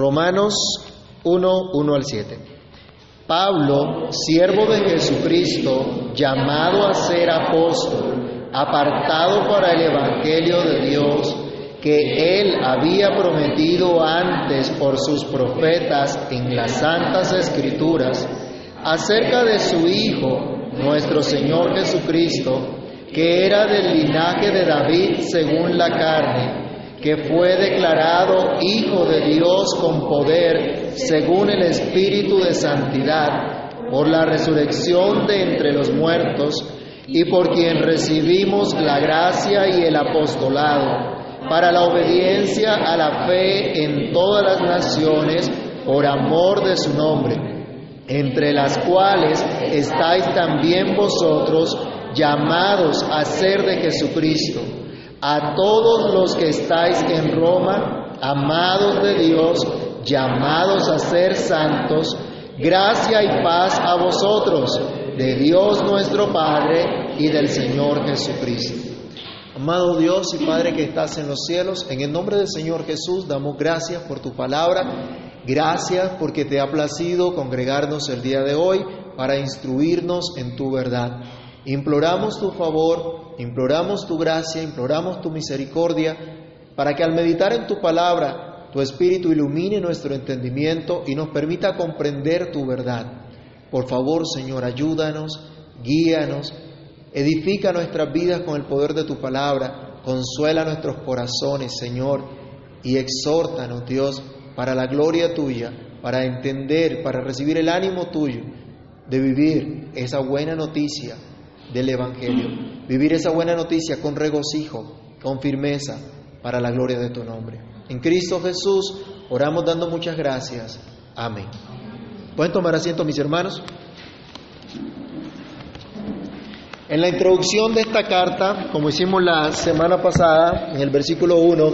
Romanos 1, 1 al 7. Pablo, siervo de Jesucristo, llamado a ser apóstol, apartado para el Evangelio de Dios, que él había prometido antes por sus profetas en las santas escrituras, acerca de su Hijo, nuestro Señor Jesucristo, que era del linaje de David según la carne, que fue declarado Hijo de Dios con poder según el Espíritu de Santidad, por la resurrección de entre los muertos, y por quien recibimos la gracia y el apostolado, para la obediencia a la fe en todas las naciones, por amor de su nombre, entre las cuales estáis también vosotros, llamados a ser de Jesucristo a todos los que estáis en Roma, amados de Dios, llamados a ser santos, gracia y paz a vosotros, de Dios nuestro Padre y del Señor Jesucristo. Amado Dios y Padre que estás en los cielos, en el nombre del Señor Jesús damos gracias por tu palabra, gracias porque te ha placido congregarnos el día de hoy para instruirnos en tu verdad. Imploramos tu favor, imploramos tu gracia, imploramos tu misericordia, para que al meditar en tu palabra, tu Espíritu ilumine nuestro entendimiento y nos permita comprender tu verdad. Por favor, Señor, ayúdanos, guíanos, edifica nuestras vidas con el poder de tu palabra, consuela nuestros corazones, Señor, y exhórtanos, Dios, para la gloria tuya, para entender, para recibir el ánimo tuyo de vivir esa buena noticia del Evangelio. Vivir esa buena noticia con regocijo, con firmeza, para la gloria de tu nombre. En Cristo Jesús oramos dando muchas gracias. Amén. ¿Pueden tomar asiento mis hermanos? En la introducción de esta carta, como hicimos la semana pasada, en el versículo 1,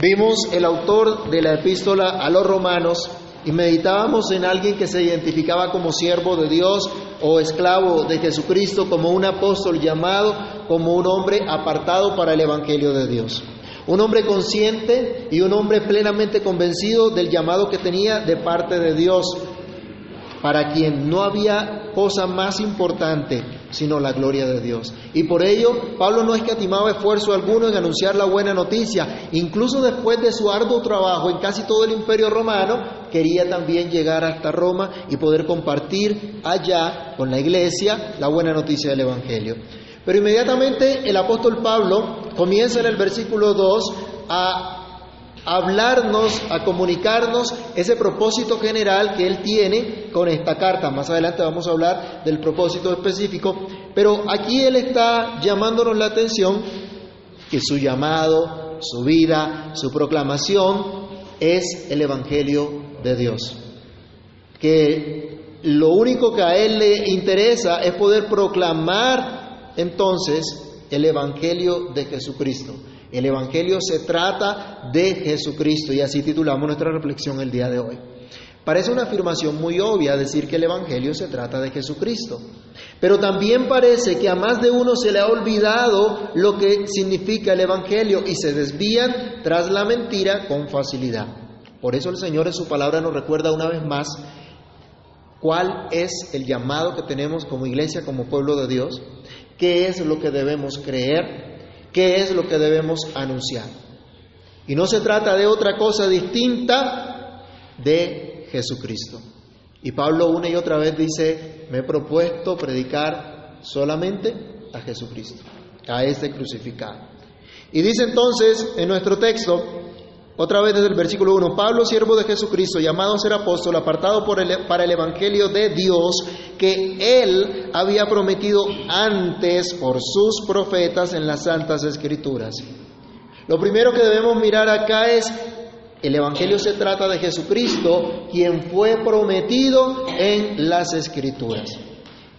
vimos el autor de la epístola a los romanos y meditábamos en alguien que se identificaba como siervo de Dios o esclavo de Jesucristo, como un apóstol llamado, como un hombre apartado para el Evangelio de Dios. Un hombre consciente y un hombre plenamente convencido del llamado que tenía de parte de Dios, para quien no había cosa más importante sino la gloria de Dios. Y por ello, Pablo no escatimaba esfuerzo alguno en anunciar la buena noticia. Incluso después de su arduo trabajo en casi todo el imperio romano, quería también llegar hasta Roma y poder compartir allá con la iglesia la buena noticia del Evangelio. Pero inmediatamente el apóstol Pablo comienza en el versículo 2 a hablarnos, a comunicarnos ese propósito general que Él tiene con esta carta. Más adelante vamos a hablar del propósito específico, pero aquí Él está llamándonos la atención que su llamado, su vida, su proclamación es el Evangelio de Dios. Que lo único que a Él le interesa es poder proclamar entonces el Evangelio de Jesucristo. El Evangelio se trata de Jesucristo y así titulamos nuestra reflexión el día de hoy. Parece una afirmación muy obvia decir que el Evangelio se trata de Jesucristo, pero también parece que a más de uno se le ha olvidado lo que significa el Evangelio y se desvían tras la mentira con facilidad. Por eso el Señor en su palabra nos recuerda una vez más cuál es el llamado que tenemos como iglesia, como pueblo de Dios, qué es lo que debemos creer qué es lo que debemos anunciar. Y no se trata de otra cosa distinta de Jesucristo. Y Pablo una y otra vez dice, me he propuesto predicar solamente a Jesucristo, a este crucificado. Y dice entonces en nuestro texto, otra vez desde el versículo 1, Pablo, siervo de Jesucristo, llamado a ser apóstol, apartado para el Evangelio de Dios, que él había prometido antes por sus profetas en las santas escrituras. Lo primero que debemos mirar acá es, el Evangelio se trata de Jesucristo, quien fue prometido en las escrituras.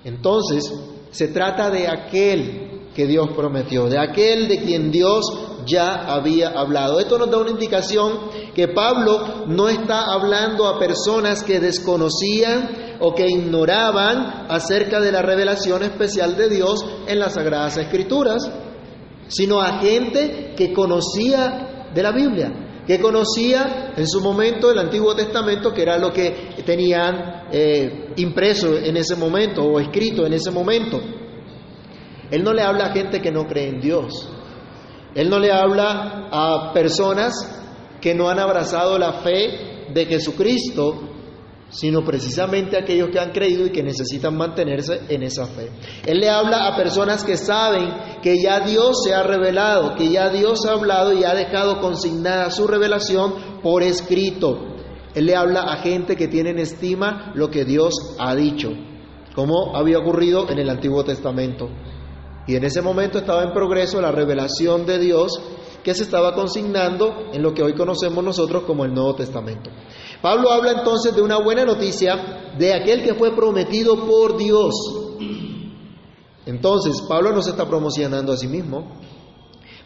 Entonces, se trata de aquel que Dios prometió, de aquel de quien Dios ya había hablado. Esto nos da una indicación que Pablo no está hablando a personas que desconocían o que ignoraban acerca de la revelación especial de Dios en las Sagradas Escrituras, sino a gente que conocía de la Biblia, que conocía en su momento el Antiguo Testamento, que era lo que tenían eh, impreso en ese momento o escrito en ese momento. Él no le habla a gente que no cree en Dios. Él no le habla a personas que no han abrazado la fe de Jesucristo, sino precisamente a aquellos que han creído y que necesitan mantenerse en esa fe. Él le habla a personas que saben que ya Dios se ha revelado, que ya Dios ha hablado y ha dejado consignada su revelación por escrito. Él le habla a gente que tiene en estima lo que Dios ha dicho, como había ocurrido en el Antiguo Testamento. Y en ese momento estaba en progreso la revelación de Dios que se estaba consignando en lo que hoy conocemos nosotros como el Nuevo Testamento. Pablo habla entonces de una buena noticia de aquel que fue prometido por Dios. Entonces, Pablo no se está promocionando a sí mismo.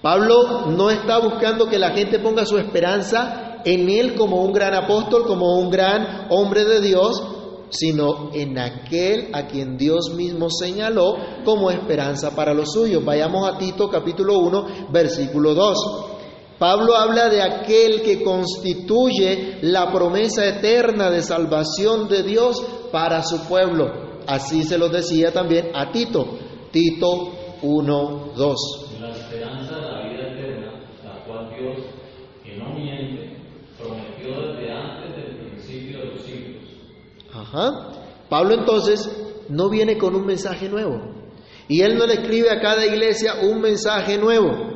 Pablo no está buscando que la gente ponga su esperanza en él como un gran apóstol, como un gran hombre de Dios, sino en aquel a quien Dios mismo señaló como esperanza para los suyos. Vayamos a Tito capítulo 1, versículo 2. Pablo habla de aquel que constituye la promesa eterna de salvación de Dios para su pueblo. Así se lo decía también a Tito. Tito 1, 2. La esperanza de la vida eterna, la cual Dios, que no miente, prometió desde antes del principio de los siglos Pablo entonces no viene con un mensaje nuevo. Y él no le escribe a cada iglesia un mensaje nuevo.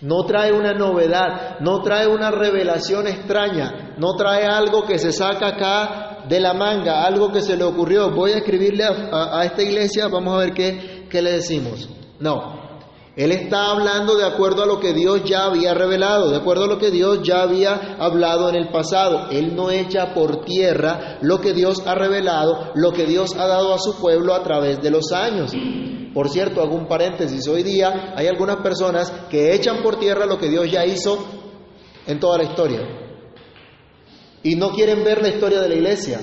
No trae una novedad, no trae una revelación extraña, no trae algo que se saca acá de la manga, algo que se le ocurrió. Voy a escribirle a, esta iglesia, vamos a ver qué, qué le decimos. No, él está hablando de acuerdo a lo que Dios ya había revelado, de acuerdo a lo que Dios ya había hablado en el pasado. Él no echa por tierra lo que Dios ha revelado, lo que Dios ha dado a su pueblo a través de los años. Por cierto, hago un paréntesis, hoy día hay algunas personas que echan por tierra lo que Dios ya hizo en toda la historia. Y no quieren ver la historia de la iglesia,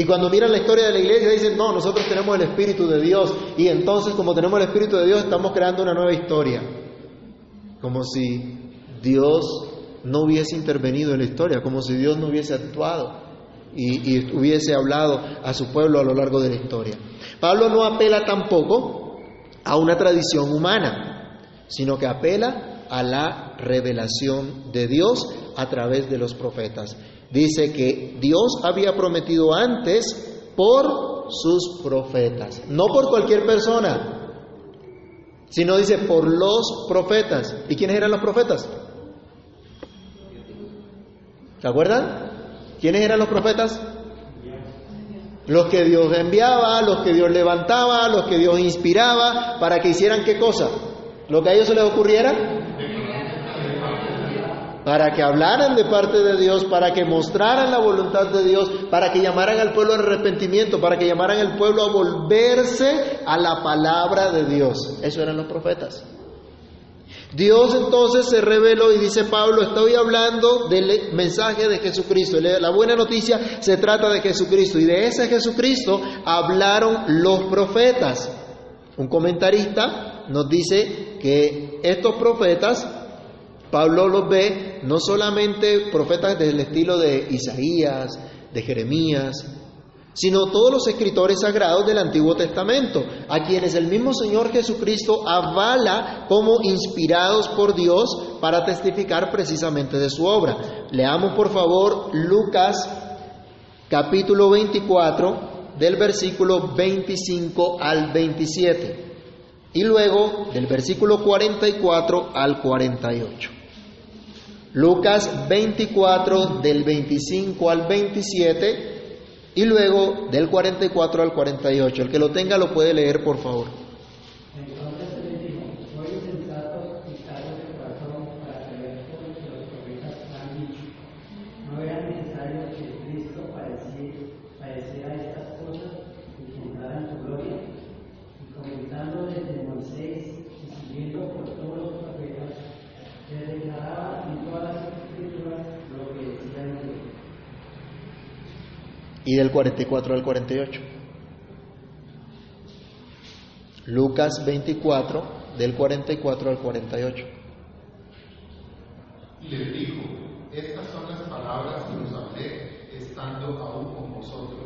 y cuando miran la historia de la iglesia dicen, no, nosotros tenemos el Espíritu de Dios y entonces como tenemos el Espíritu de Dios estamos creando una nueva historia. Como si Dios no hubiese intervenido en la historia, como si Dios no hubiese actuado y, y hubiese hablado a su pueblo a lo largo de la historia. Pablo no apela tampoco a una tradición humana, sino que apela a la revelación de Dios a través de los profetas dice que Dios había prometido antes por sus profetas, no por cualquier persona, sino dice por los profetas. ¿Y quiénes eran los profetas? ¿Se acuerdan? ¿Quiénes eran los profetas? Los que Dios enviaba, los que Dios levantaba, los que Dios inspiraba, para que hicieran qué cosa? Lo que a ellos se les ocurriera, para que hablaran de parte de Dios, para que mostraran la voluntad de Dios, para que llamaran al pueblo al arrepentimiento, para que llamaran al pueblo a volverse a la palabra de Dios. Eso eran los profetas. Dios entonces se reveló y dice Pablo, estoy hablando del mensaje de Jesucristo. La buena noticia se trata de Jesucristo y de ese Jesucristo hablaron los profetas. Un comentarista nos dice que estos profetas Pablo los ve no solamente profetas del estilo de Isaías, de Jeremías, sino todos los escritores sagrados del Antiguo Testamento, a quienes el mismo Señor Jesucristo avala como inspirados por Dios para testificar precisamente de su obra. Leamos por favor Lucas capítulo 24 del versículo 25 al 27 y luego del versículo 44 al 48. Lucas 24 del 25 al 27 y luego del 44 al 48. El que lo tenga lo puede leer, por favor. Y del 44 al 48. Lucas 24, del 44 al 48. Y les dijo, estando aún con vosotros,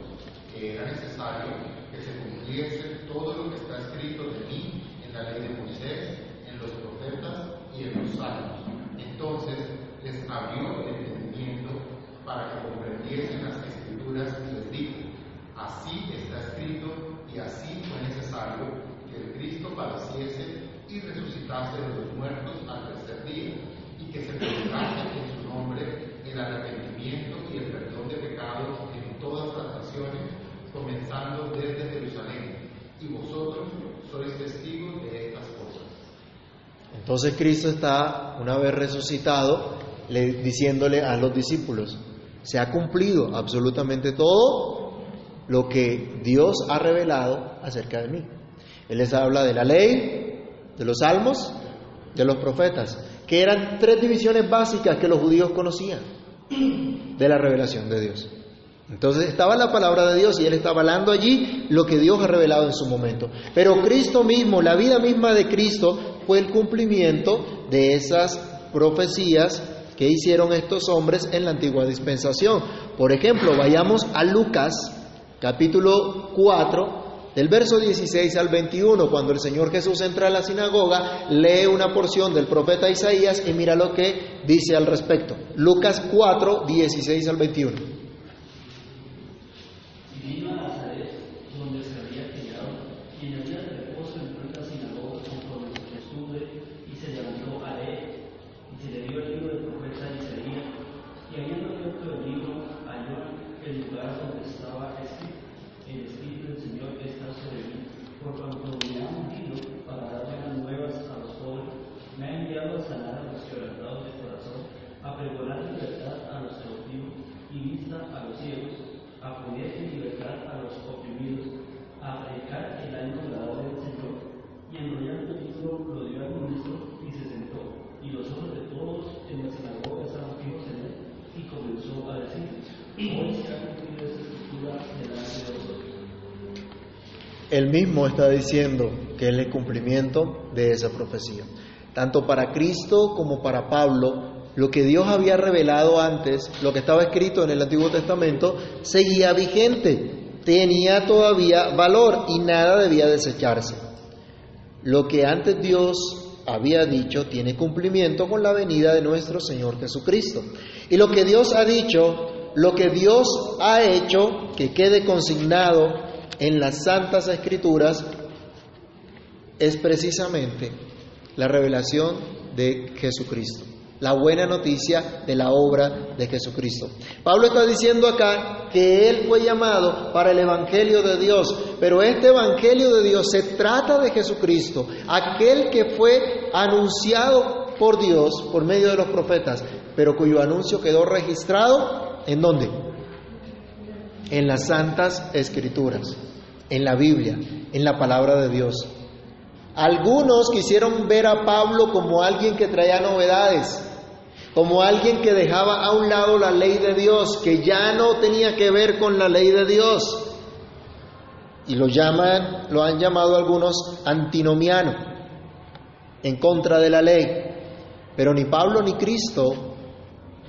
que era necesario que se cumpliese todo lo que está escrito de mí en la ley de Moisés, en los profetas y en los salmos. Entonces les abrió el entendimiento para que comprendiesen las escrituras y les dijo, así está escrito y así fue necesario que el Cristo padeciese y resucitase de los muertos al tercer día y que se predicase en su nombre el arrepentimiento y el perdón de pecados en todas las naciones, comenzando desde Jerusalén. Y vosotros sois testigos de estas cosas. Entonces Cristo está, una vez resucitado, le, diciéndole a los discípulos, se ha cumplido absolutamente todo lo que Dios ha revelado acerca de mí. Él les habla de la ley, de los salmos, de los profetas, que eran tres divisiones básicas que los judíos conocían de la revelación de Dios. Entonces estaba la palabra de Dios y él estaba hablando allí lo que Dios ha revelado en su momento. Pero Cristo mismo, la vida misma de Cristo, fue el cumplimiento de esas profecías que hicieron estos hombres en la antigua dispensación. Por ejemplo, vayamos a Lucas capítulo 4, del verso 16 al 21, cuando el Señor Jesús entra a la sinagoga, lee una porción del profeta Isaías y mira lo que dice al respecto. Lucas 4, 16 al 21. Él mismo está diciendo que es el cumplimiento de esa profecía. Tanto para Cristo como para Pablo, lo que Dios había revelado antes, lo que estaba escrito en el Antiguo Testamento, seguía vigente, tenía todavía valor y nada debía desecharse. Lo que antes Dios había dicho tiene cumplimiento con la venida de nuestro Señor Jesucristo. Y lo que Dios ha dicho, lo que Dios ha hecho, que quede consignado en las Santas Escrituras es precisamente la revelación de Jesucristo, la buena noticia de la obra de Jesucristo. Pablo está diciendo acá que él fue llamado para el Evangelio de Dios, pero este Evangelio de Dios se trata de Jesucristo, aquel que fue anunciado por Dios por medio de los profetas, pero cuyo anuncio quedó registrado en dónde? En las santas escrituras en la Biblia, en la palabra de Dios. Algunos quisieron ver a Pablo como alguien que traía novedades, como alguien que dejaba a un lado la ley de Dios, que ya no tenía que ver con la ley de Dios. Y lo llaman, lo han llamado algunos antinomiano, en contra de la ley. Pero ni Pablo ni Cristo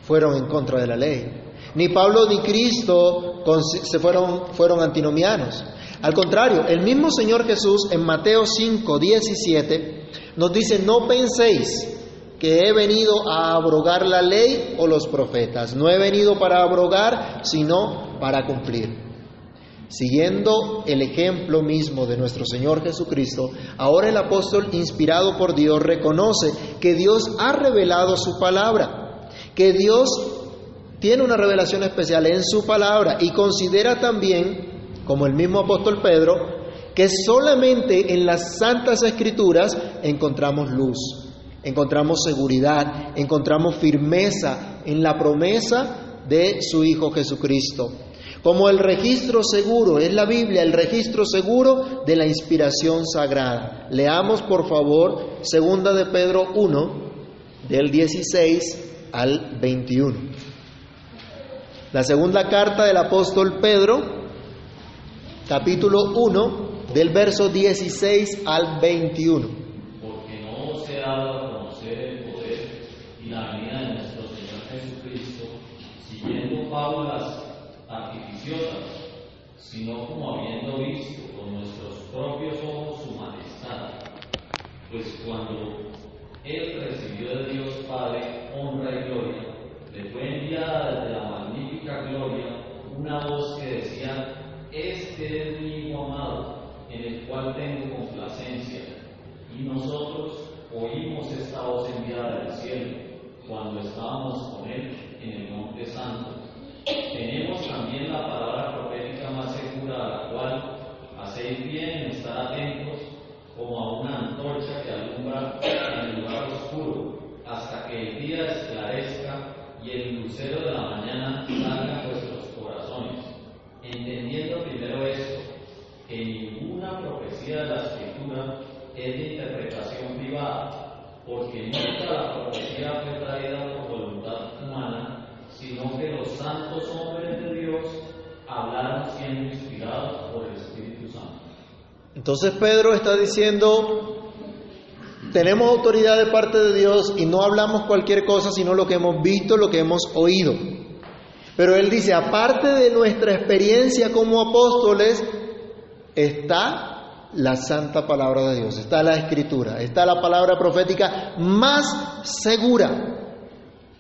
fueron en contra de la ley. Ni Pablo ni Cristo se fueron, fueron antinomianos. Al contrario, el mismo Señor Jesús en Mateo 5, 17 nos dice, no penséis que he venido a abrogar la ley o los profetas. No he venido para abrogar, sino para cumplir. Siguiendo el ejemplo mismo de nuestro Señor Jesucristo, ahora el apóstol, inspirado por Dios, reconoce que Dios ha revelado su palabra, que Dios tiene una revelación especial en su palabra y considera también como el mismo apóstol Pedro, que solamente en las santas escrituras encontramos luz, encontramos seguridad, encontramos firmeza en la promesa de su Hijo Jesucristo. Como el registro seguro, es la Biblia el registro seguro de la inspiración sagrada. Leamos por favor segunda de Pedro 1, del 16 al 21. La segunda carta del apóstol Pedro, capítulo 1, del verso 16 al 21. Porque no se ha dado a conocer el poder y la vida de nuestro Señor Jesucristo, siguiendo fábulas artificiosas, sino como habiendo visto con nuestros propios ojos su majestad. Pues cuando Él recibió de Dios Padre honra y gloria, Entonces Pedro está diciendo, tenemos autoridad de parte de Dios y no hablamos cualquier cosa, sino lo que hemos visto, lo que hemos oído. Pero él dice, aparte de nuestra experiencia como apóstoles, está la santa palabra de Dios, está la escritura, está la palabra profética más segura.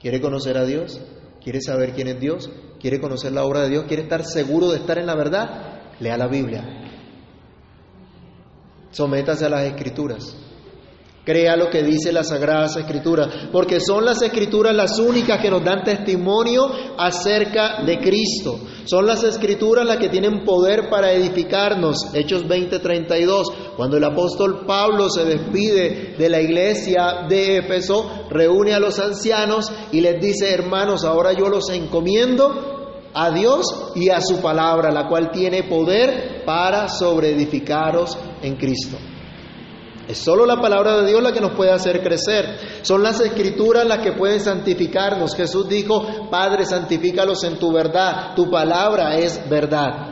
¿Quiere conocer a Dios? ¿Quiere saber quién es Dios? ¿Quiere conocer la obra de Dios? ¿Quiere estar seguro de estar en la verdad? Lea la Biblia. Sométase a las escrituras. Crea lo que dice las Sagradas Escrituras, porque son las Escrituras las únicas que nos dan testimonio acerca de Cristo. Son las Escrituras las que tienen poder para edificarnos. Hechos 20:32, cuando el apóstol Pablo se despide de la iglesia de Éfeso, reúne a los ancianos y les dice, hermanos, ahora yo los encomiendo a Dios y a su palabra, la cual tiene poder para sobreedificaros en Cristo. Es solo la palabra de Dios la que nos puede hacer crecer. Son las escrituras las que pueden santificarnos. Jesús dijo, Padre, santifícalos en tu verdad. Tu palabra es verdad.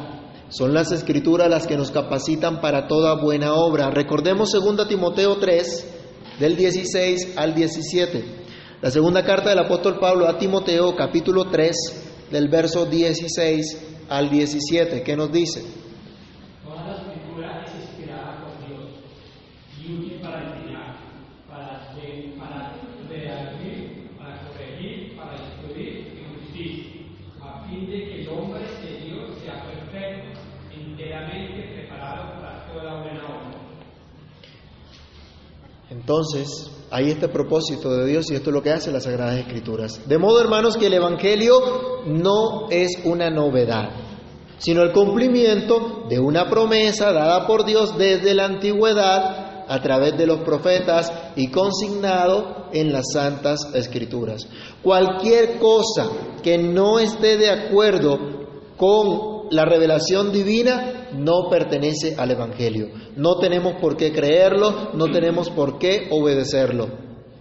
Son las escrituras las que nos capacitan para toda buena obra. Recordemos 2 Timoteo 3, del 16 al 17. La segunda carta del apóstol Pablo a Timoteo, capítulo 3, del verso 16 al 17. ¿Qué nos dice? Toda la escritura es inspirada por Dios y útil para enseñar, para, de- para redarguir, para corregir, para instruir en justicia, a fin de que el hombre de Dios sea perfecto, enteramente preparado para toda buena obra. Entonces, hay este propósito de Dios y esto es lo que hace las Sagradas Escrituras. De modo, hermanos, que el Evangelio no es una novedad, sino el cumplimiento de una promesa dada por Dios desde la antigüedad a través de los profetas y consignado en las Santas Escrituras. Cualquier cosa que no esté de acuerdo con la revelación divina no pertenece al Evangelio. No tenemos por qué creerlo, no tenemos por qué obedecerlo.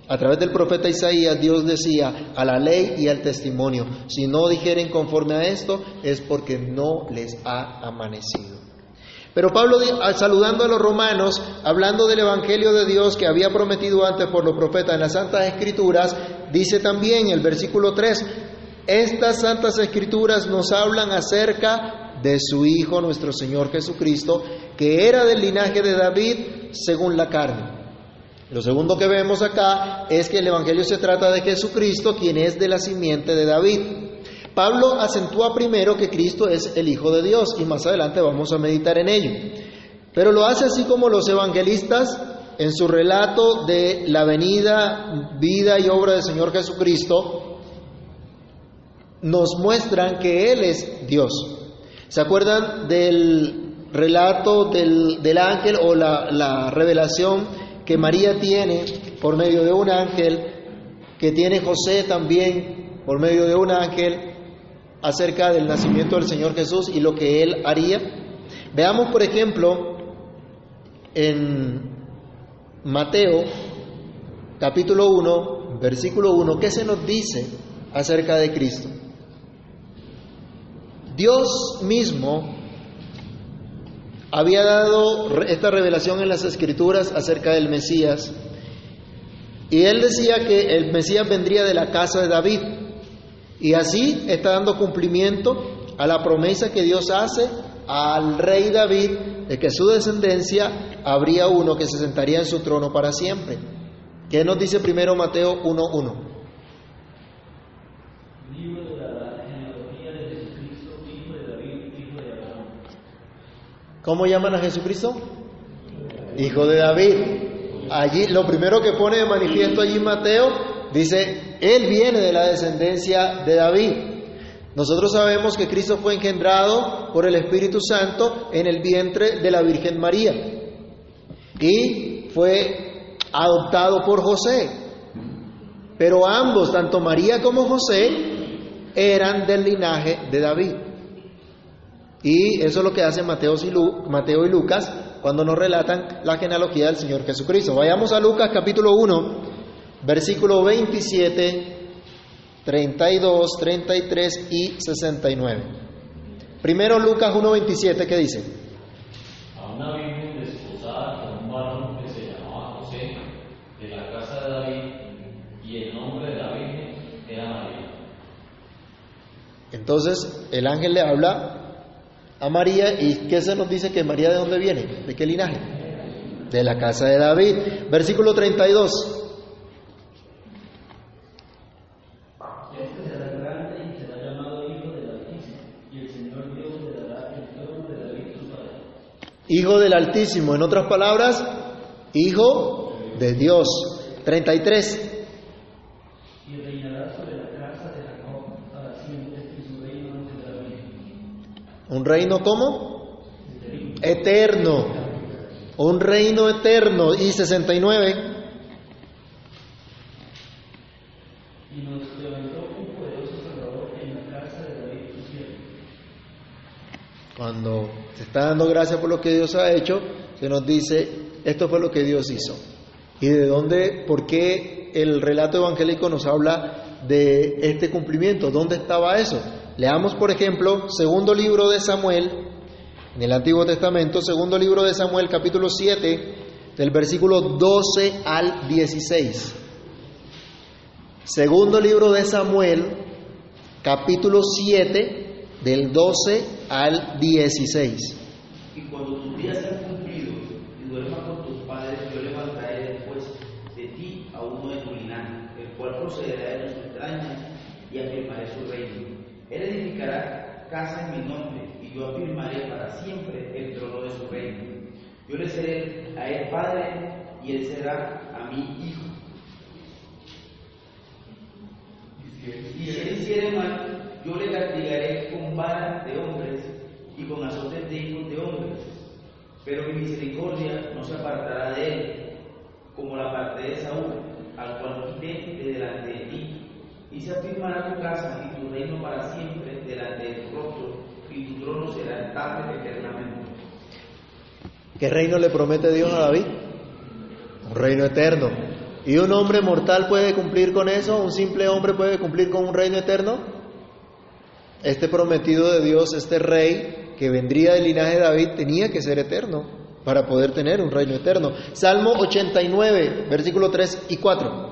A través del profeta Isaías Dios decía a la ley y al testimonio, si no dijeren conforme a esto es porque no les ha amanecido. Pero Pablo, saludando a los romanos, hablando del Evangelio de Dios que había prometido antes por los profetas en las Santas Escrituras, dice también en el versículo 3, estas Santas Escrituras nos hablan acerca de su Hijo, nuestro Señor Jesucristo, que era del linaje de David según la carne. Lo segundo que vemos acá es que el Evangelio se trata de Jesucristo, quien es de la simiente de David. Pablo acentúa primero que Cristo es el Hijo de Dios y más adelante vamos a meditar en ello. Pero lo hace así como los evangelistas en su relato de la venida, vida y obra del Señor Jesucristo, nos muestran que Él es Dios. ¿Se acuerdan del relato del, del ángel o la, la revelación que María tiene por medio de un ángel, que tiene José también por medio de un ángel acerca del nacimiento del Señor Jesús y lo que Él haría? Veamos, por ejemplo, en Mateo capítulo 1, versículo 1, ¿qué se nos dice acerca de Cristo? Dios mismo había dado esta revelación en las escrituras acerca del Mesías y él decía que el Mesías vendría de la casa de David y así está dando cumplimiento a la promesa que Dios hace al rey David de que su descendencia habría uno que se sentaría en su trono para siempre. ¿Qué nos dice primero Mateo 1.1? Libro de la genealogía de Jesucristo, hijo de David, hijo de Abraham. ¿Cómo llaman a Jesucristo? Hijo de David. Allí, lo primero que pone de manifiesto allí Mateo, dice, Él viene de la descendencia de David. Nosotros sabemos que Cristo fue engendrado por el Espíritu Santo en el vientre de la Virgen María y fue adoptado por José. Pero ambos, tanto María como José, eran del linaje de David. Y eso es lo que hacen Mateo y, Lu- Mateo y Lucas cuando nos relatan la genealogía del Señor Jesucristo. Vayamos a Lucas capítulo 1, versículo 27, 32, 33 y 69. Primero Lucas 1, 27, ¿qué dice? a una virgen desposada con un varón que se llamaba José, de la casa de David, y el nombre de la virgen era María. Entonces el ángel le habla a María y ¿qué se nos dice que María de dónde viene? ¿De qué linaje? De la casa de David. Versículo 32. Este. Hijo del Altísimo, en otras palabras, hijo de Dios. 33. Y reinará sobre la casa de Jacob para siempre, y su reino no tendrá fin. ¿Un reino cómo? Eterno. Un reino eterno. Y 69. Y nos levantó un poderoso Salvador en la casa de David su siervo. Cuando se está dando gracias por lo que Dios ha hecho, se nos dice, esto fue lo que Dios hizo. ¿Y de dónde, por qué el relato evangélico nos habla de este cumplimiento? ¿Dónde estaba eso? Leamos, por ejemplo, segundo libro de Samuel, en el Antiguo Testamento, segundo libro de Samuel, capítulo 7, del versículo 12 al 16. Segundo libro de Samuel, capítulo 7, del 12 al 16. Y cuando tus días sean cumplidos y duermas con tus padres, yo levantaré después de ti a uno de tu linaje, el cual procederá de tus entrañas y afirmaré su reino. Él edificará casa en mi nombre y yo afirmaré para siempre el trono de su reino. Yo le seré a él padre y él será a mí hijo. Y si él hiciere mal, yo le castigaré con vara de hombres y con azotes de hijos de hombres. Pero mi misericordia no se apartará de él, como la parte de Saúl, al cual quité de delante de ti. Y se afirmará tu casa y tu reino para siempre delante de y tu trono será estable eternamente. ¿Qué reino le promete Dios a David? Un reino eterno. ¿Y un hombre mortal puede cumplir con eso? ¿Un simple hombre puede cumplir con un reino eterno? Este prometido de Dios, este rey que vendría del linaje de David, tenía que ser eterno para poder tener un reino eterno. Salmo 89, versículo 3 y 4.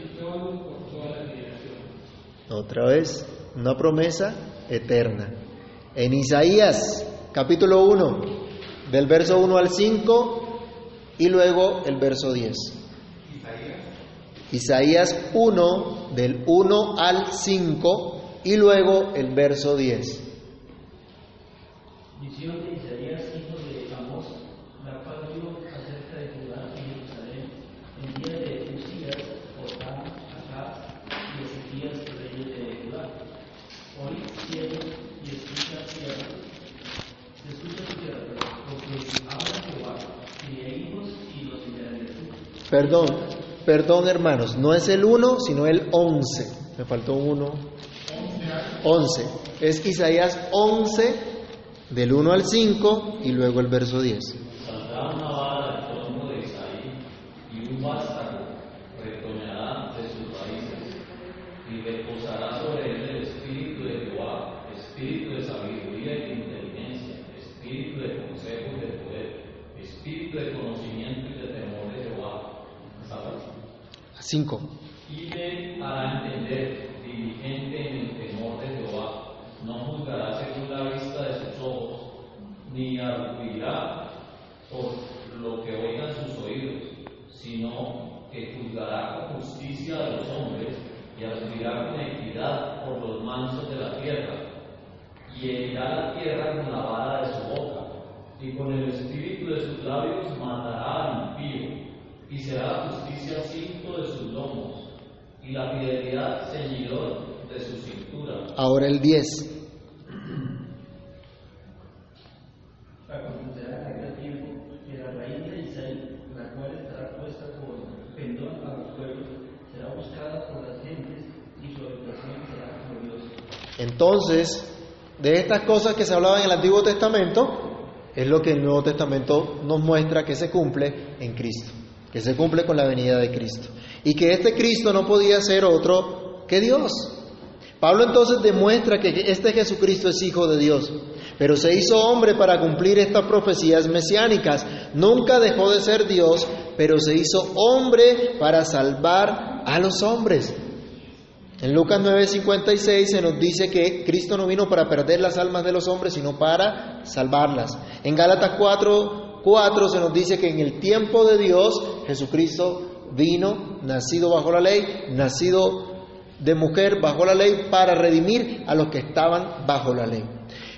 Tu trono por toda la generación. Otra vez, una promesa eterna. En Isaías, capítulo 1, del verso 1 al 5 y luego el verso 10. Isaías 1, del 1 al 5 y luego el verso 10. Visión de Isaías, hijo de Amós, la cual dio acerca de Judá y Jerusalén en día de Usías, Jotam, Acab y Ezequías, reyes de Judá. Hoy, cielos, y escucha tierra. Escucha tu tierra, porque habla Jehová, crié hijos y los engendraré. Perdón, perdón hermanos, no es el 1, sino el 11. Me faltó un 1. 11. Es Isaías 11, del 1 al 5 y luego el verso 10. Saldrá una vara del trono de Isaí y un vástago retoñará de sus raíces y reposará sobre él el espíritu de Jehová, espíritu de sabiduría 5. 10. Entonces, de estas cosas que se hablaban en el Antiguo Testamento, es lo que el Nuevo Testamento nos muestra que se cumple en Cristo, que se cumple con la venida de Cristo. Y que este Cristo no podía ser otro que Dios. Pablo entonces demuestra que este Jesucristo es hijo de Dios, pero se hizo hombre para cumplir estas profecías mesiánicas. Nunca dejó de ser Dios, pero se hizo hombre para salvar a los hombres. En Lucas 9:56 se nos dice que Cristo no vino para perder las almas de los hombres, sino para salvarlas. En Gálatas 4:4 se nos dice que en el tiempo de Dios Jesucristo vino, nacido bajo la ley, nacido de mujer bajo la ley, para redimir a los que estaban bajo la ley.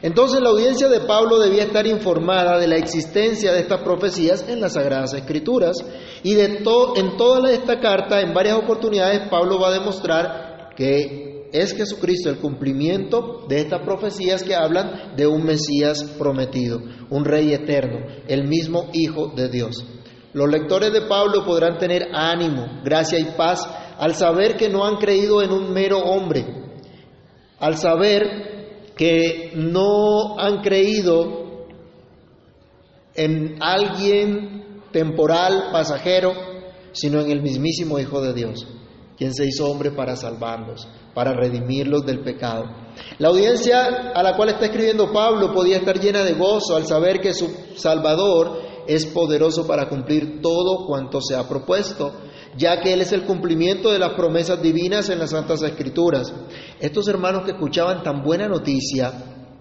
Entonces la audiencia de Pablo debía estar informada de la existencia de estas profecías en las Sagradas Escrituras y de en toda esta carta, en varias oportunidades, Pablo va a demostrar que es Jesucristo el cumplimiento de estas profecías que hablan de un Mesías prometido, un Rey eterno, el mismo Hijo de Dios. Los lectores de Pablo podrán tener ánimo, gracia y paz al saber que no han creído en un mero hombre, al saber que no han creído en alguien temporal, pasajero, sino en el mismísimo Hijo de Dios, quien se hizo hombre para salvarlos, para redimirlos del pecado. La audiencia a la cual está escribiendo Pablo podía estar llena de gozo al saber que su Salvador es poderoso para cumplir todo cuanto se ha propuesto, ya que Él es el cumplimiento de las promesas divinas en las Santas Escrituras. Estos hermanos que escuchaban tan buena noticia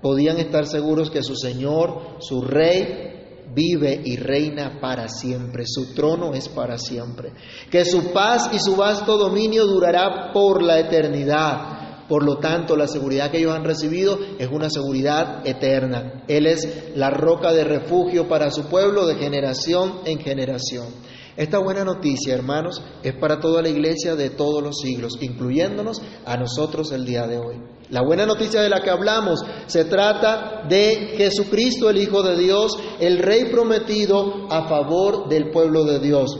podían estar seguros que su Señor, su Rey, vive y reina para siempre, su trono es para siempre, que su paz y su vasto dominio durará por la eternidad. Por lo tanto, la seguridad que ellos han recibido es una seguridad eterna. Él es la roca de refugio para su pueblo de generación en generación. Esta buena noticia, hermanos, es para toda la iglesia de todos los siglos, incluyéndonos a nosotros el día de hoy. La buena noticia de la que hablamos se trata de Jesucristo, el Hijo de Dios, el Rey prometido a favor del pueblo de Dios,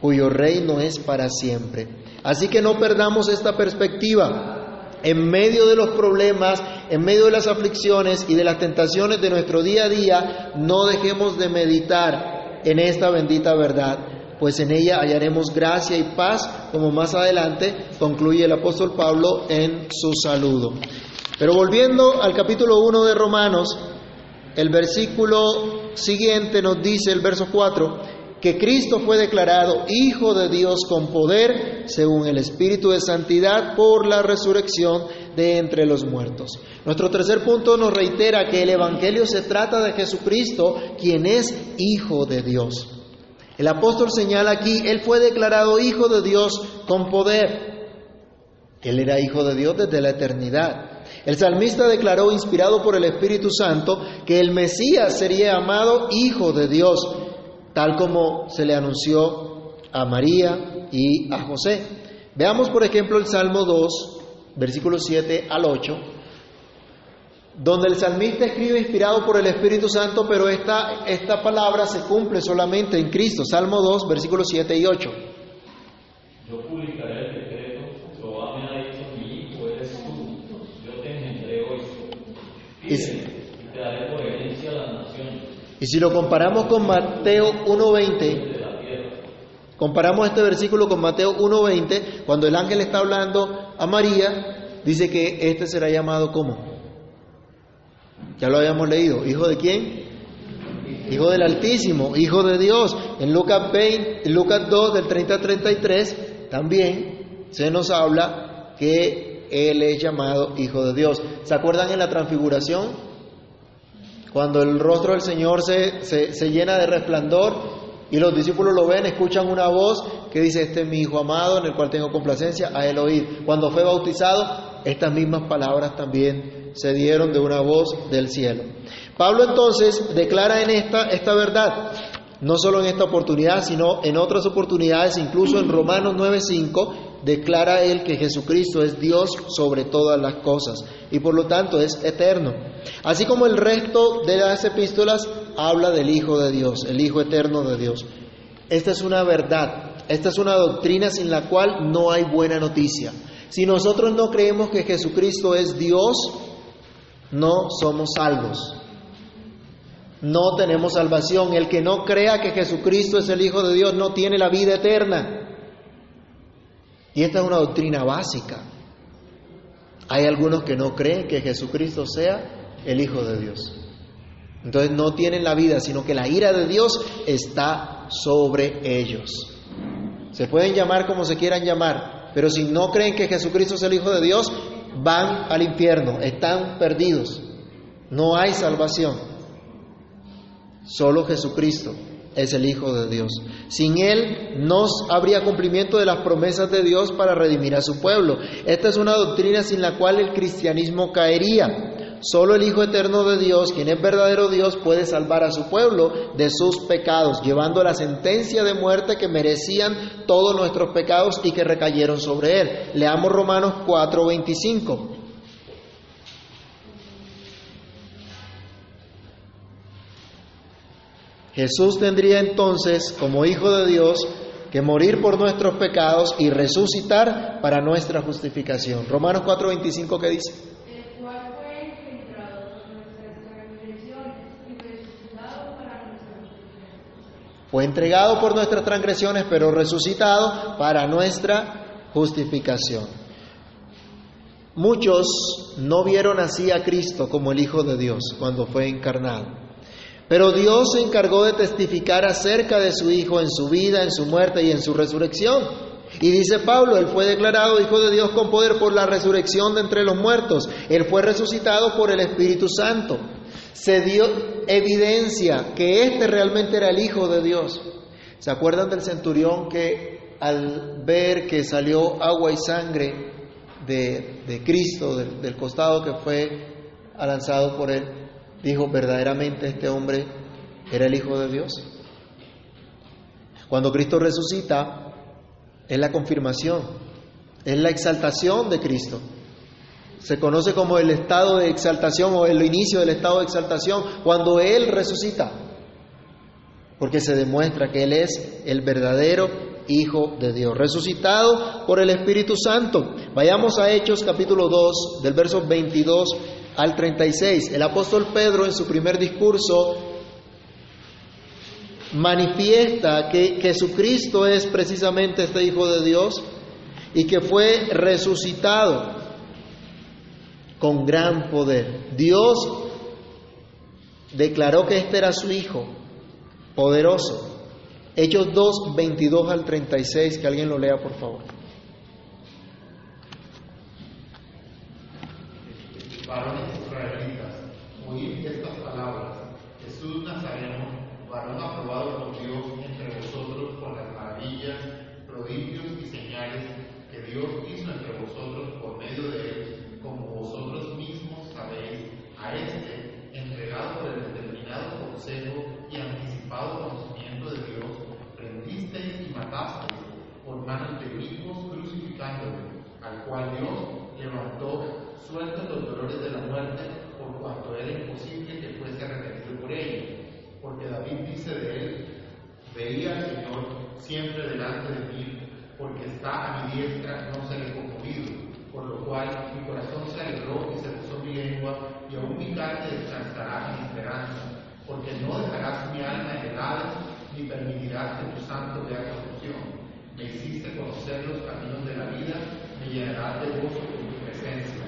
cuyo reino es para siempre. Así que no perdamos esta perspectiva. En medio de los problemas, en medio de las aflicciones y de las tentaciones de nuestro día a día, no dejemos de meditar en esta bendita verdad pues en ella hallaremos gracia y paz, como más adelante concluye el apóstol Pablo en su saludo. Pero volviendo al capítulo 1 de Romanos, el versículo siguiente nos dice, el verso 4, que Cristo fue declarado Hijo de Dios con poder, según el Espíritu de Santidad, por la resurrección de entre los muertos. Nuestro tercer punto nos reitera que el Evangelio se trata de Jesucristo, quien es Hijo de Dios. El apóstol señala aquí, Él fue declarado Hijo de Dios con poder. Él era Hijo de Dios desde la eternidad. El salmista declaró, inspirado por el Espíritu Santo, que el Mesías sería llamado Hijo de Dios, tal como se le anunció a María y a José. Veamos, por ejemplo, el Salmo 2, versículos 7 al 8, donde el salmista escribe inspirado por el Espíritu Santo, pero esta, esta palabra se cumple solamente en Cristo. Salmo 2, versículos 7 y 8. Yo publicaré el decreto, Jehová me ha dicho, mi hijo eres tú, yo te engendré hoy. Pídeme, y te daré por herencia a las naciones Y si lo comparamos con Mateo 1.20, de la tierra. comparamos este versículo con Mateo 1.20, cuando el ángel está hablando a María, dice que este será llamado como. Ya lo habíamos leído. ¿Hijo de quién? Hijo del Altísimo, Hijo de Dios. En Lucas, 20, en Lucas 2, del 30 al 33, también se nos habla que Él es llamado Hijo de Dios. ¿Se acuerdan en la transfiguración? Cuando el rostro del Señor se, se, llena de resplandor y los discípulos lo ven, escuchan una voz que dice, este es mi Hijo amado en el cual tengo complacencia, a Él oír. Cuando fue bautizado, estas mismas palabras también se dieron de una voz del cielo. Pablo entonces declara en esta, esta verdad, no solo en esta oportunidad, sino en otras oportunidades, incluso en Romanos 9:5, declara él que Jesucristo es Dios sobre todas las cosas y por lo tanto es eterno. Así como el resto de las epístolas habla del Hijo de Dios, el Hijo eterno de Dios. Esta es una verdad, esta es una doctrina sin la cual no hay buena noticia. Si nosotros no creemos que Jesucristo es Dios, no somos salvos no tenemos salvación. El que no crea que Jesucristo es el Hijo de Dios no tiene la vida eterna. Y esta es una doctrina básica. Hay algunos que no creen que Jesucristo sea el Hijo de Dios. Entonces no tienen la vida, sino que la ira de Dios está sobre ellos. Se pueden llamar como se quieran llamar, pero si no creen que Jesucristo es el Hijo de Dios, van al infierno, están perdidos. No hay salvación. Solo Jesucristo es el Hijo de Dios. Sin Él no habría cumplimiento de las promesas de Dios para redimir a su pueblo. Esta es una doctrina sin la cual el cristianismo caería. Solo el Hijo eterno de Dios, quien es verdadero Dios, puede salvar a su pueblo de sus pecados, llevando la sentencia de muerte que merecían todos nuestros pecados y que recayeron sobre Él. Leamos Romanos 4:25. Jesús tendría entonces, como Hijo de Dios, que morir por nuestros pecados y resucitar para nuestra justificación. Romanos 4:25, ¿qué dice? Fue entregado por nuestras transgresiones, pero resucitado para nuestra justificación. Muchos no vieron así a Cristo como el Hijo de Dios cuando fue encarnado. Pero Dios se encargó de testificar acerca de su Hijo en su vida, en su muerte y en su resurrección. Y dice Pablo, Él fue declarado Hijo de Dios con poder por la resurrección de entre los muertos. Él fue resucitado por el Espíritu Santo. Se dio evidencia que éste realmente era el Hijo de Dios. ¿Se acuerdan del centurión que al ver que salió agua y sangre de, Cristo, del costado que fue lanzado por él, dijo, verdaderamente este hombre era el Hijo de Dios. Cuando Cristo resucita, es la confirmación, es la exaltación de Cristo. Se conoce como el estado de exaltación o el inicio del estado de exaltación cuando Él resucita, porque se demuestra que Él es el verdadero Hijo de Dios, resucitado por el Espíritu Santo. Vayamos a Hechos capítulo 2, del verso 22 al 36. El apóstol Pedro en su primer discurso manifiesta que Jesucristo es precisamente este Hijo de Dios y que fue resucitado con gran poder. Dios declaró que este era su Hijo, poderoso. Hechos 2, 22 al 36, que alguien lo lea por favor. varones israelitas, oíd estas palabras. Jesús Nazareno, varón aprobado por Dios entre vosotros por las maravillas, prodigios y señales que Dios hizo entre vosotros por medio de él, como vosotros mismos sabéis, a este, entregado por el determinado consejo y anticipado conocimiento de Dios, prendisteis y matasteis por manos de mismos crucificándole, al cual Dios levantó sueltos los dolores de la muerte, por cuanto era imposible que fuese retenido por ellos. Porque David dice de él, veía al Señor siempre delante de mí, porque está a mi diestra, no seré conmovido. Por lo cual mi corazón se alegró y se puso mi lengua, y aún mi carne descansará en esperanza, porque no dejarás mi alma en el ni permitirás que tu santo vea corrupción. Me hiciste conocer los caminos de la vida, me llenarás de gozo con tu presencia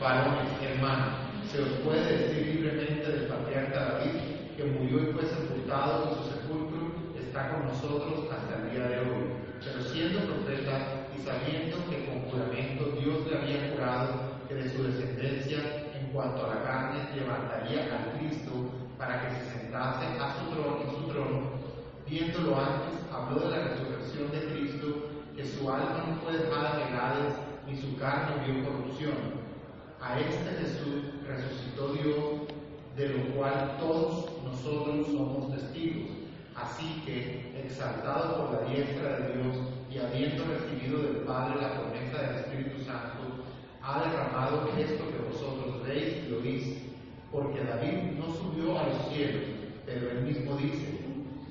varones, hermanos, se os puede decir libremente del patriarca David, que murió y fue sepultado y su sepulcro está con nosotros hasta el día de hoy. Pero siendo profeta y sabiendo que con juramento Dios le había jurado que de su descendencia en cuanto a la carne levantaría al Cristo para que se sentase a su trono, en su trono, viéndolo antes, habló de la resurrección de Cristo, que su alma no fue dejada en Hades, ni su carne vio corrupción. A este Jesús resucitó Dios, de lo cual todos nosotros somos testigos. Así que, exaltado por la diestra de Dios y habiendo recibido del Padre la promesa del Espíritu Santo, ha derramado esto que vosotros veis y oís. Porque David no subió a los cielos, pero él mismo dice,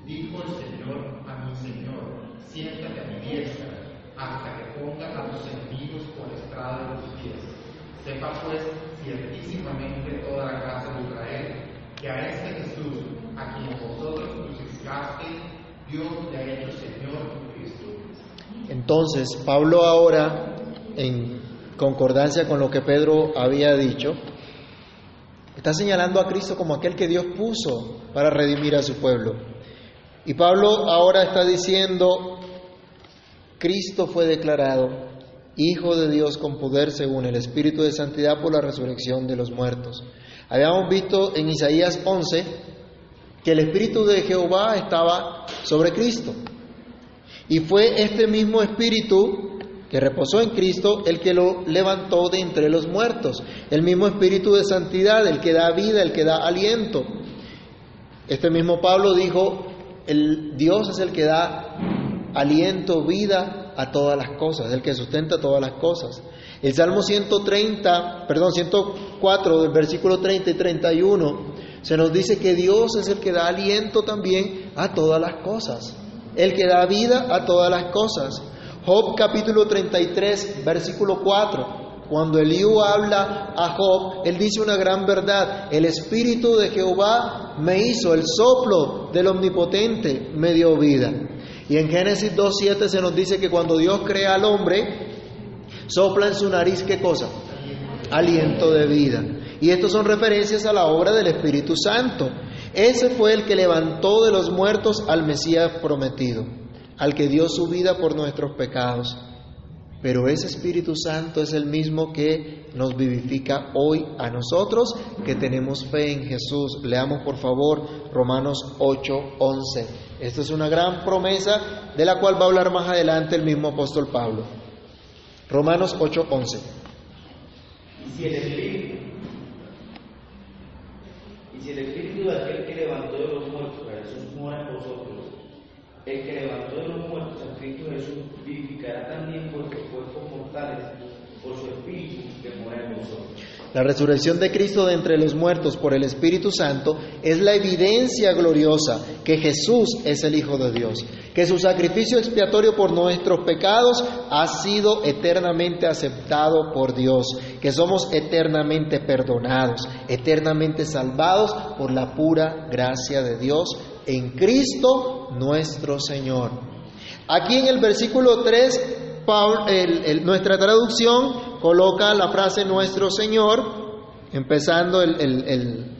dijo el Señor a mi Señor, siéntate a mi diestra, hasta que ponga a tus enemigos por estrada de tus pies. Sepa pues ciertísimamente toda la casa de Israel, que a este Jesús, a quien vosotros crucificasteis, Dios le ha hecho Señor Cristo. Entonces, Pablo ahora, en concordancia con lo que Pedro había dicho, está señalando a Cristo como aquel que Dios puso para redimir a su pueblo. Y Pablo ahora está diciendo, Cristo fue declarado Hijo de Dios con poder según el Espíritu de Santidad por la resurrección de los muertos. Habíamos visto en Isaías 11 que el Espíritu de Jehová estaba sobre Cristo. Y fue este mismo Espíritu que reposó en Cristo el que lo levantó de entre los muertos. El mismo Espíritu de Santidad, el que da vida, el que da aliento. Este mismo Pablo dijo, el Dios es el que da aliento, vida a todas las cosas, el que sustenta todas las cosas. El Salmo 130, perdón, 104 del versículo 30 y 31 se nos dice que Dios es el que da aliento también a todas las cosas, el que da vida a todas las cosas. Job capítulo 33, versículo 4. Cuando Eliú habla a Job, él dice una gran verdad. El Espíritu de Jehová me hizo, el soplo del Omnipotente me dio vida. Y en Génesis 2.7 se nos dice que cuando Dios crea al hombre, sopla en su nariz qué cosa? Aliento de vida. Y estos son referencias a la obra del Espíritu Santo. Ese fue el que levantó de los muertos al Mesías prometido, al que dio su vida por nuestros pecados. Pero ese Espíritu Santo es el mismo que nos vivifica hoy a nosotros que tenemos fe en Jesús. Leamos por favor Romanos 8:11. Esta es una gran promesa de la cual va a hablar más adelante el mismo apóstol Pablo. Romanos 8:11. Y si el Espíritu, y si el Espíritu de aquel que levantó de los muertos a Jesús mora en vosotros, el que levantó de los muertos a Cristo Jesús vivificará también vuestros cuerpos mortales por su Espíritu que mora en vosotros. La resurrección de Cristo de entre los muertos por el Espíritu Santo es la evidencia gloriosa que Jesús es el Hijo de Dios, que su sacrificio expiatorio por nuestros pecados ha sido eternamente aceptado por Dios, que somos eternamente perdonados, eternamente salvados por la pura gracia de Dios en Cristo nuestro Señor. Aquí en el versículo 3 nuestra traducción coloca la frase nuestro Señor, empezando el,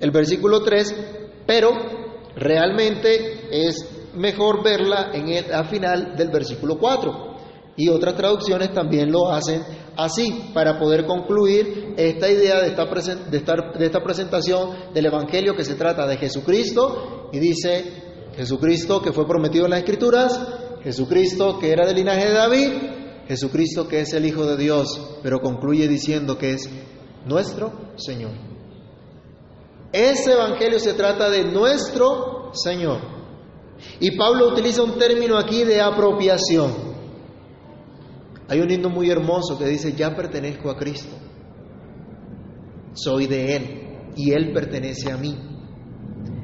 el versículo 3, pero realmente es mejor verla en el, al final del versículo 4. Y otras traducciones también lo hacen así, para poder concluir esta idea de esta, de, de esta presentación del Evangelio que se trata de Jesucristo, y dice Jesucristo que fue prometido en las Escrituras, Jesucristo que era del linaje de David, Jesucristo que es el Hijo de Dios, pero concluye diciendo que es nuestro Señor. Ese Evangelio se trata de nuestro Señor. Y Pablo utiliza un término aquí de apropiación. Hay un himno muy hermoso que dice, ya pertenezco a Cristo, soy de Él y Él pertenece a mí,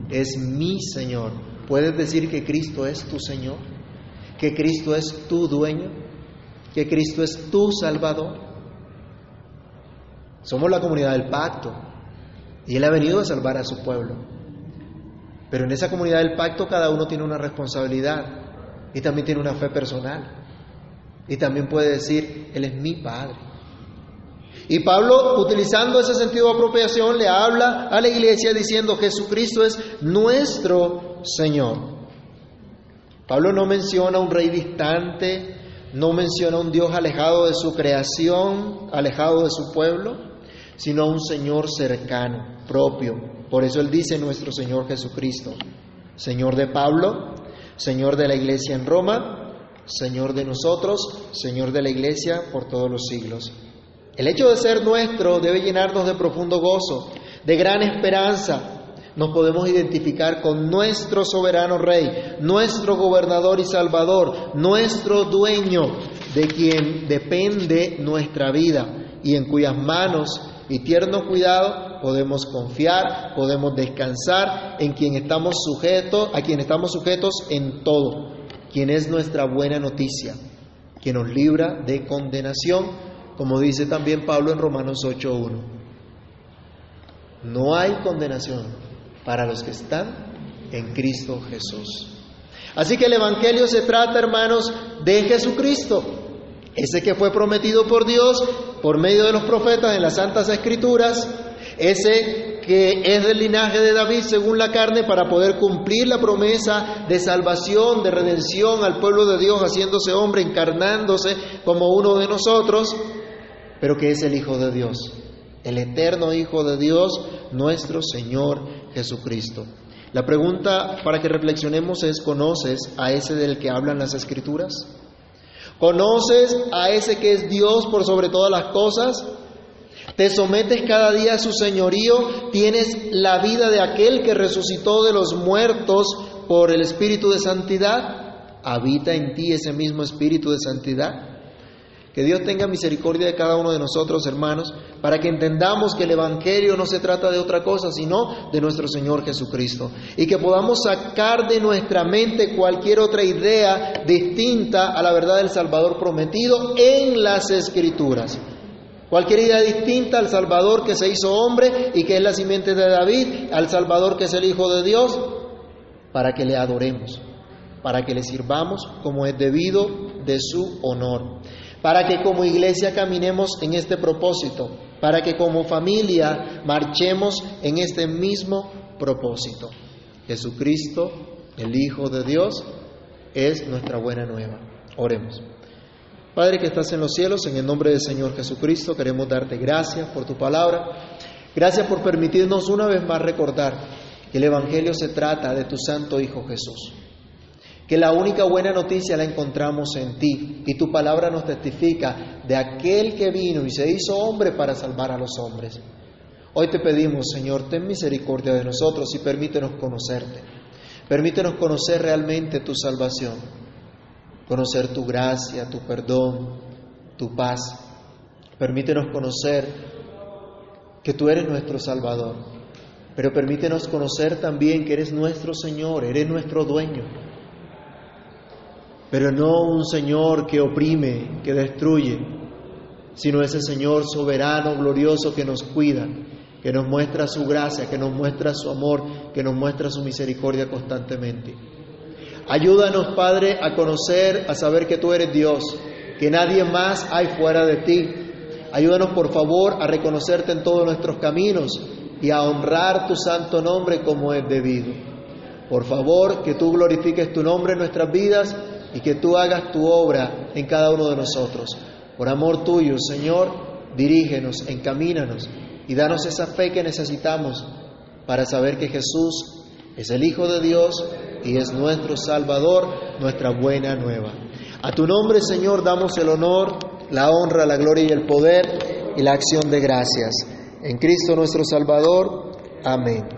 es mi Señor. ¿Puedes decir que Cristo es tu Señor? Que Cristo es tu dueño, que Cristo es tu Salvador. Somos la comunidad del pacto y Él ha venido a salvar a su pueblo. Pero en esa comunidad del pacto cada uno tiene una responsabilidad y también tiene una fe personal. Y también puede decir, Él es mi Padre. Y Pablo, utilizando ese sentido de apropiación, le habla a la iglesia diciendo, Jesucristo es nuestro Señor. Pablo no menciona un rey distante, no menciona un Dios alejado de su creación, alejado de su pueblo, sino un Señor cercano, propio. Por eso él dice nuestro Señor Jesucristo, Señor de Pablo, Señor de la iglesia en Roma, Señor de nosotros, Señor de la iglesia por todos los siglos. El hecho de ser nuestro debe llenarnos de profundo gozo, de gran esperanza. Nos podemos identificar con nuestro soberano Rey, nuestro gobernador y salvador, nuestro dueño, de quien depende nuestra vida y en cuyas manos y tierno cuidado podemos confiar, podemos descansar en quien estamos sujetos, a quien estamos sujetos en todo, quien es nuestra buena noticia, quien nos libra de condenación como dice también Pablo en Romanos 8.1. No hay condenación para los que están en Cristo Jesús. Así que el Evangelio se trata, hermanos, de Jesucristo, ese que fue prometido por Dios por medio de los profetas en las Santas Escrituras, ese que es del linaje de David según la carne para poder cumplir la promesa de salvación, de redención al pueblo de Dios, haciéndose hombre, encarnándose como uno de nosotros, pero que es el Hijo de Dios, el eterno Hijo de Dios, nuestro Señor Jesucristo. La pregunta para que reflexionemos es, ¿conoces a ese del que hablan las Escrituras? ¿Conoces a ese que es Dios por sobre todas las cosas? ¿Te sometes cada día a su señorío? ¿Tienes la vida de aquel que resucitó de los muertos por el Espíritu de Santidad? ¿Habita en ti ese mismo Espíritu de Santidad? Que Dios tenga misericordia de cada uno de nosotros, hermanos, para que entendamos que el Evangelio no se trata de otra cosa, sino de nuestro Señor Jesucristo. Y que podamos sacar de nuestra mente cualquier otra idea distinta a la verdad del Salvador prometido en las Escrituras. Cualquier idea distinta al Salvador que se hizo hombre y que es la simiente de David, al Salvador que es el Hijo de Dios, para que le adoremos, para que le sirvamos como es debido de su honor para que como iglesia caminemos en este propósito, para que como familia marchemos en este mismo propósito. Jesucristo, el Hijo de Dios, es nuestra buena nueva. Oremos. Padre que estás en los cielos, en el nombre del Señor Jesucristo, queremos darte gracias por tu palabra. Gracias por permitirnos una vez más recordar que el Evangelio se trata de tu Santo Hijo Jesús que la única buena noticia la encontramos en ti y tu palabra nos testifica de aquel que vino y se hizo hombre para salvar a los hombres. Hoy te pedimos, Señor, ten misericordia de nosotros y permítenos conocerte. Permítenos conocer realmente tu salvación, conocer tu gracia, tu perdón, tu paz. Permítenos conocer que tú eres nuestro Salvador, pero permítenos conocer también que eres nuestro Señor, eres nuestro dueño pero no un Señor que oprime, que destruye, sino ese Señor soberano, glorioso que nos cuida, que nos muestra su gracia, que nos muestra su amor, que nos muestra su misericordia constantemente. Ayúdanos, Padre, a conocer, a saber que tú eres Dios, que nadie más hay fuera de ti. Ayúdanos, por favor, a reconocerte en todos nuestros caminos y a honrar tu santo nombre como es debido. Por favor, que tú glorifiques tu nombre en nuestras vidas y que tú hagas tu obra en cada uno de nosotros. Por amor tuyo, Señor, dirígenos, encamínanos y danos esa fe que necesitamos para saber que Jesús es el Hijo de Dios y es nuestro Salvador, nuestra buena nueva. A tu nombre, Señor, damos el honor, la honra, la gloria y el poder y la acción de gracias. En Cristo nuestro Salvador. Amén.